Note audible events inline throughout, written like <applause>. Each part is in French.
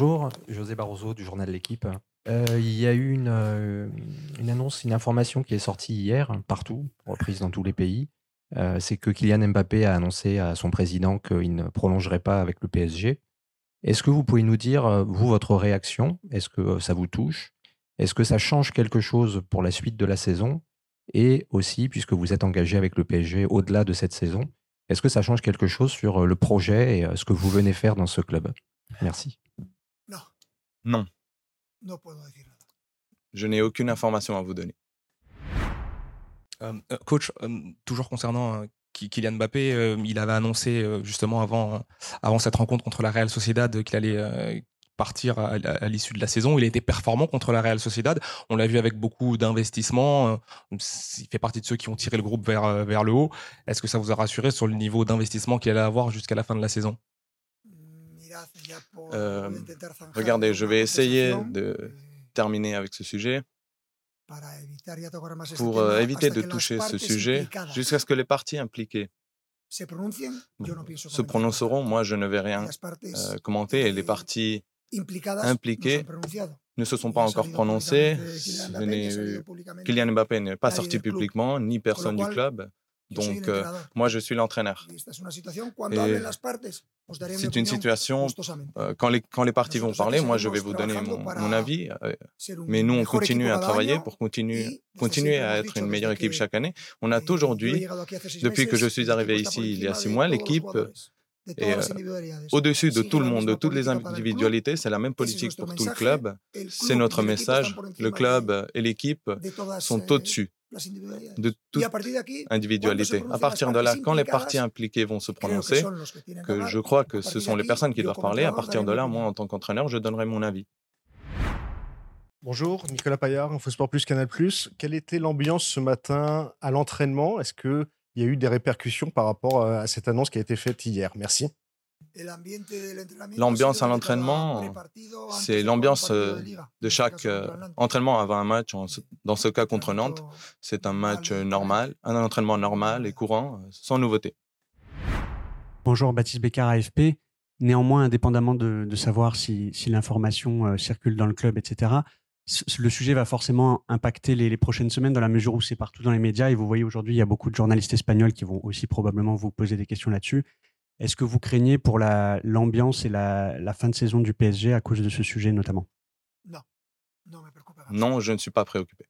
Bonjour, José Barroso du journal L'équipe. Euh, il y a eu une, euh, une annonce, une information qui est sortie hier, partout, reprise dans tous les pays. Euh, c'est que Kylian Mbappé a annoncé à son président qu'il ne prolongerait pas avec le PSG. Est-ce que vous pouvez nous dire, vous, votre réaction? Est-ce que ça vous touche? Est-ce que ça change quelque chose pour la suite de la saison? Et aussi, puisque vous êtes engagé avec le PSG au-delà de cette saison, est-ce que ça change quelque chose sur le projet et ce que vous venez faire dans ce club? Merci. Non. Je n'ai aucune information à vous donner. Euh, euh, coach, euh, toujours concernant Kylian Mbappé, il avait annoncé justement avant, avant cette rencontre contre la Real Sociedad qu'il allait partir à, l'issue de la saison. Il a été performant contre la Real Sociedad. On l'a vu avec beaucoup d'investissements. Il fait partie de ceux qui ont tiré le groupe vers, vers le haut. Est-ce que ça vous a rassuré sur le niveau d'investissement qu'il allait avoir jusqu'à la fin de la saison? Euh, regardez, je vais essayer de terminer avec ce sujet pour euh, éviter de toucher ce sujet jusqu'à ce que les parties impliquées se prononceront. Moi, je ne vais rien euh, commenter et les parties impliquées ne se sont pas encore prononcées. Kylian Mbappé n'est pas sorti publiquement, ni personne du club. Donc, euh, moi, je suis l'entraîneur. C'est une situation, euh, quand, les, quand les parties vont parler, moi, je vais vous donner mon, avis. Euh, mais nous, on continue à travailler pour continuer, continuer à être une meilleure équipe chaque année. On a aujourd'hui, depuis que je suis arrivé ici il y a six mois, l'équipe est au-dessus de tout le monde, de toutes les individualités. C'est la même politique pour tout le club. C'est notre message. Le club et l'équipe sont au-dessus de toute individualité. À partir de là, quand les parties impliquées vont se prononcer, que je crois que ce sont les personnes qui doivent parler, à partir de là, moi, en tant qu'entraîneur, je donnerai mon avis. Bonjour, Nicolas Paillard, InfoSport Plus, Canal+. Quelle était l'ambiance ce matin à l'entraînement? Est-ce qu'il y a eu des répercussions par rapport à cette annonce qui a été faite hier? Merci. L'ambiance à l'entraînement, c'est l'ambiance euh, de chaque euh, entraînement avant un match. Dans ce cas contre Nantes, c'est un match normal, un entraînement normal et courant, sans nouveauté. Bonjour, Baptiste Bécard, AFP. Néanmoins, indépendamment de, savoir si, l'information euh, circule dans le club, etc., le sujet va forcément impacter les, les, prochaines semaines dans la mesure où c'est partout dans les médias. Et vous voyez aujourd'hui, il y a beaucoup de journalistes espagnols qui vont aussi probablement vous poser des questions là-dessus. Est-ce que vous craignez pour l'ambiance et la, fin de saison du PSG à cause de ce sujet notamment? Non, je ne suis pas préoccupé.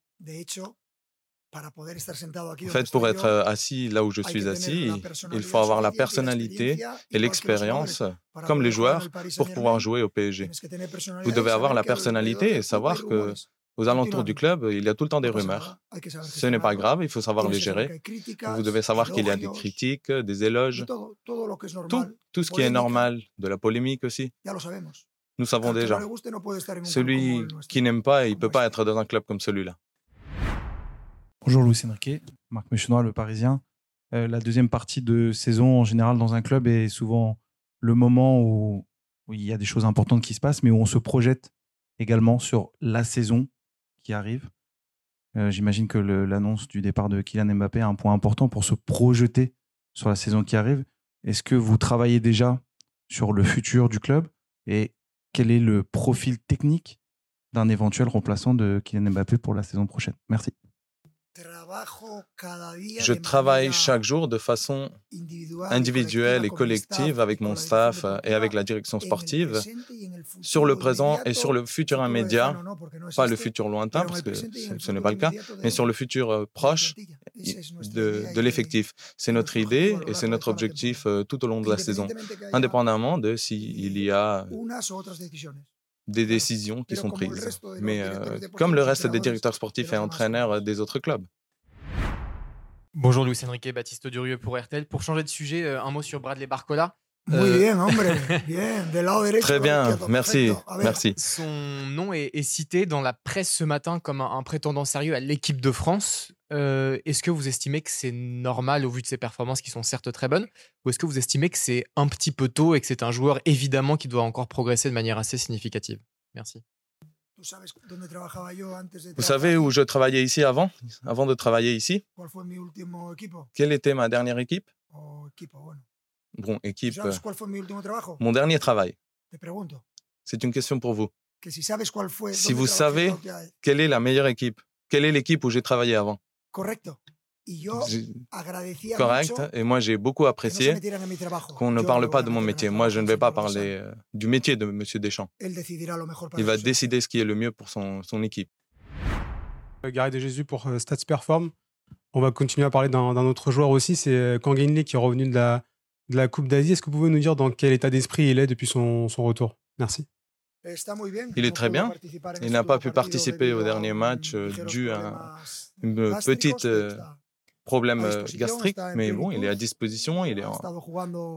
En fait, pour être euh, assis là où je suis assis, il faut avoir la personnalité et l'expérience, comme les joueurs, pour pouvoir jouer au PSG. Vous devez avoir la personnalité et savoir que aux alentours du club, il y a tout le temps des rumeurs. Ce n'est pas grave, il faut savoir les gérer. Vous devez savoir qu'il y a des critiques, des éloges, tout, tout ce qui est normal, de la polémique aussi. Nous savons déjà. Celui qui n'aime pas, il ne peut pas être dans un club comme celui-là. Bonjour Louis Enrique, Marc Méchenois, le Parisien. Euh, la deuxième partie de saison en général dans un club est souvent le moment où, où il y a des choses importantes qui se passent, mais où on se projette également sur la saison qui arrive. Euh, j'imagine que l'annonce du départ de Kylian Mbappé est un point important pour se projeter sur la saison qui arrive. Est-ce que vous travaillez déjà sur le futur du club et quel est le profil technique d'un éventuel remplaçant de Kylian Mbappé pour la saison prochaine? Merci. Je travaille chaque jour de façon individuelle et collective avec mon staff et avec la direction sportive. sur le présent et sur le futur immédiat, pas le futur lointain parce que ce n'est pas le cas, mais sur le futur euh, proche de, l'effectif. C'est notre idée et c'est notre objectif euh, tout au long de la saison, indépendamment de s'il y a des décisions qui sont prises, mais euh, comme le reste des directeurs sportifs et entraîneurs des autres clubs. Bonjour Luis Enrique, Baptiste Durieux pour RTL. Pour changer de sujet, euh, un mot sur Bradley Barcola. Muy bien, hombre. <laughs> Bien, de Très bien, merci, merci. Son nom est, cité dans la presse ce matin comme un, prétendant sérieux à l'équipe de France. Euh, est-ce que vous estimez que c'est normal au vu de ses performances qui sont certes très bonnes Ou est-ce que vous estimez que c'est un petit peu tôt et que c'est un joueur évidemment qui doit encore progresser de manière assez significative? Merci. Vous savez où je travaillais ici avant, avant de travailler ici? Quelle était ma dernière équipe? Bon, équipe. Mon dernier travail. C'est une question pour vous. Si vous savez quelle est la meilleure équipe, quelle est l'équipe où j'ai travaillé avant. Correct. Et moi, j'ai beaucoup apprécié qu'on ne parle pas de mon métier. Moi, je ne vais pas parler euh, du métier de M. Deschamps. Il va décider ce qui est le mieux pour son, son équipe. Euh, Gary de Jésus pour euh, Stats Perform. On va continuer à parler d'un autre joueur aussi, c'est Kang Lee qui est revenu de la, de la Coupe d'Asie. Est-ce que vous pouvez nous dire dans quel état d'esprit il est depuis son, son retour? Merci. Il est très bien. Il n'a pas pu participer au dernier match dû à une petite problème gastrique, mais bon, il est à disposition, il est,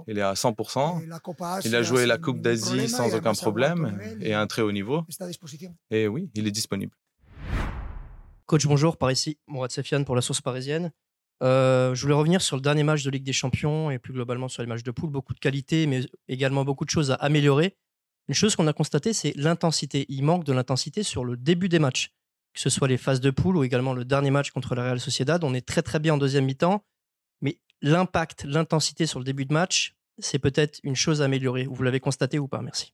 il est à 100%. Il a joué la Coupe d'Asie sans aucun problème et à un très haut niveau. Et oui, il est disponible. Coach, bonjour, par ici, Mourad Sefiane pour la sauce parisienne. Je voulais revenir sur le dernier match de Ligue des Champions et plus globalement sur les matchs de poule. Beaucoup de qualités, mais également beaucoup de choses à améliorer. Une chose qu'on a constatée, c'est l'intensité. Il manque de l'intensité sur le début des matchs, que ce soit les phases de poule ou également le dernier match contre la Real Sociedad. On est très très bien en deuxième mi-temps, mais l'impact, l'intensité sur le début de match, c'est peut-être une chose à améliorer. Vous l'avez constaté ou pas? Merci.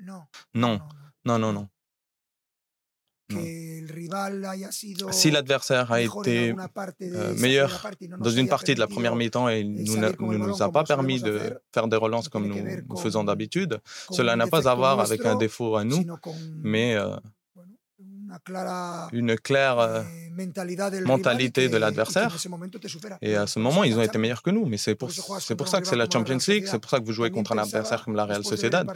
Non. Non, non, non, non. Si l'adversaire a été euh, meilleur dans une partie de la première mi-temps et ne nous, a pas permis de faire des relances comme nous, faisons d'habitude, cela n'a pas à voir avec un défaut à nous, mais euh, une claire euh, mentalité de l'adversaire. Et à ce moment, ils ont été meilleurs que nous. Mais c'est pour, c'est pour ça que c'est la Champions League, c'est pour ça que vous jouez contre un adversaire comme la Real Sociedad.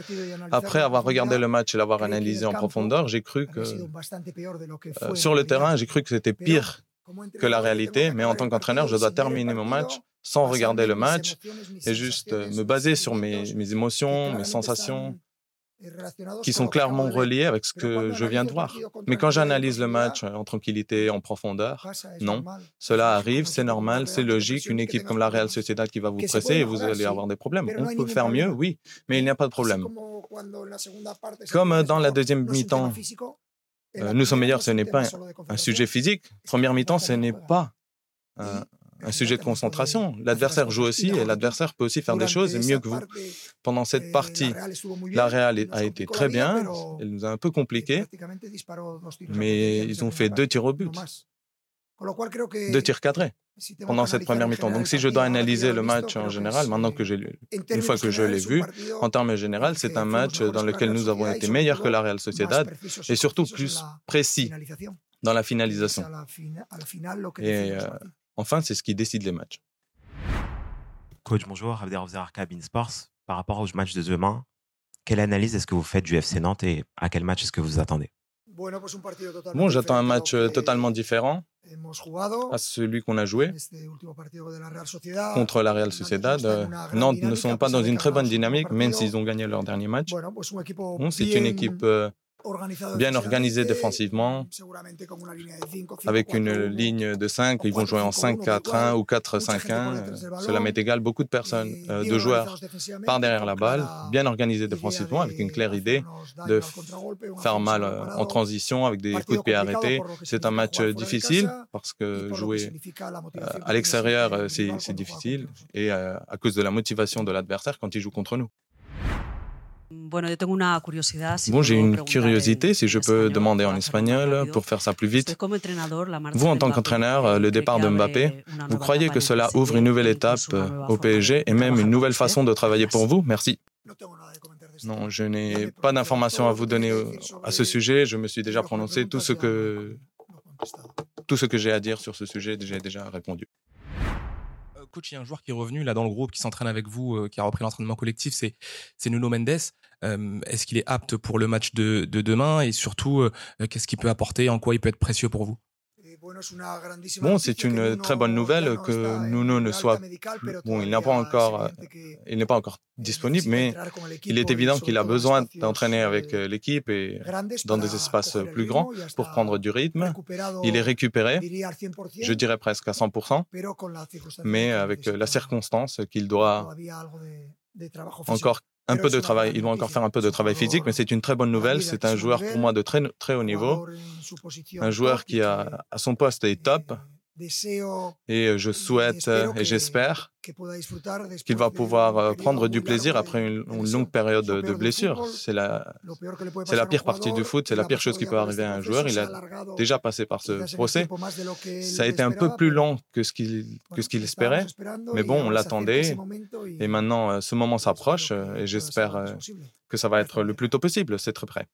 Après avoir regardé le match et l'avoir analysé en profondeur, j'ai cru que euh, sur le terrain, j'ai cru que c'était pire que la réalité. Mais en tant qu'entraîneur, je dois terminer mon match sans regarder le match et juste euh, me baser sur mes, mes émotions, mes sensations qui sont clairement reliés avec ce que je viens de voir. Mais quand j'analyse le match en tranquillité, en profondeur, non, cela arrive, c'est normal, c'est logique. Une équipe comme la Real Sociedad qui va vous presser et vous allez avoir des problèmes. On peut faire mieux, oui, mais il n'y a pas de problème. Comme dans la deuxième mi-temps, euh, nous sommes meilleurs, ce n'est pas un sujet physique. Première mi-temps, ce n'est pas un sujet de concentration. L'adversaire joue aussi et l'adversaire peut aussi faire des choses mieux que vous. Pendant cette partie, la Real a été très bien, elle nous a un peu compliqué, mais ils ont fait deux tirs au but, deux tirs cadrés pendant cette première mi-temps. Donc si je dois analyser le match en général, maintenant que j'ai une fois que je l'ai vu, en termes généraux, c'est un match dans lequel nous avons été meilleurs que la Real Sociedad et surtout plus précis dans la finalisation. Et Enfin, c'est ce qui décide les matchs. Coach, bonjour, Abder Cabin Sports. Par rapport au match de demain, quelle analyse est-ce que vous faites du FC Nantes et à quel match est-ce que vous attendez? Bon, j'attends un match euh, totalement différent à celui qu'on a joué contre la Real Sociedad. Euh, Nantes ne sont pas dans une très bonne dynamique, même s'ils ont gagné leur dernier match. c'est une équipe euh, bien organisé défensivement, avec une ligne de 5, ils vont jouer en 5-4-1 ou 4-5-1. Cela m'est égal, beaucoup de personnes, euh, de joueurs par derrière la balle, bien organisés défensivement, avec une claire idée de faire mal euh, en transition avec des coups de pied arrêtés. C'est un match difficile parce que jouer euh, à l'extérieur, c'est difficile et à cause de la motivation de l'adversaire quand il joue contre nous. Bon, j'ai une curiosité, si je peux demander en espagnol, pour faire ça plus vite. Vous, en tant qu'entraîneur, le départ de Mbappé, vous croyez que cela ouvre une nouvelle étape au PSG et même une nouvelle façon de travailler pour vous? Merci. Non, je n'ai pas d'informations à vous donner à ce sujet. Je me suis déjà prononcé. Tout ce que, tout ce que j'ai à dire sur ce sujet, j'ai déjà répondu coach, il y a un joueur qui est revenu là dans le groupe, qui s'entraîne avec vous, euh, qui a repris l'entraînement collectif, c'est c'est Nuno Mendes. Est-ce qu'il est apte pour le match de, de demain? Et surtout, euh, qu'est-ce qu'il peut apporter, en quoi il peut être précieux pour vous? Bon, c'est une très bonne nouvelle que Nuno ne soit bon, il n'est pas encore, euh, il n'est pas encore disponible, mais il est évident qu'il a besoin d'entraîner avec euh, l'équipe et dans des espaces plus grands pour prendre du rythme. Il est récupéré, je dirais presque à 100%, mais avec la circonstance qu'il doit encore un peu de travail. Ils vont encore faire un peu de travail physique, mais c'est une très bonne nouvelle. C'est un joueur pour moi de très, très haut niveau, un joueur qui a, à son poste est top Et je souhaite et j'espère qu'il va pouvoir prendre du plaisir après une, longue période de blessure. C'est la, c'est la pire partie du foot, c'est la pire chose qui peut arriver à un joueur. Il a déjà passé par ce procès. Ça a été un peu plus long que ce qu'il que ce qu'il espérait, mais bon, on l'attendait. Et maintenant, ce moment s'approche et j'espère que ça va être le plus tôt possible. C'est très près.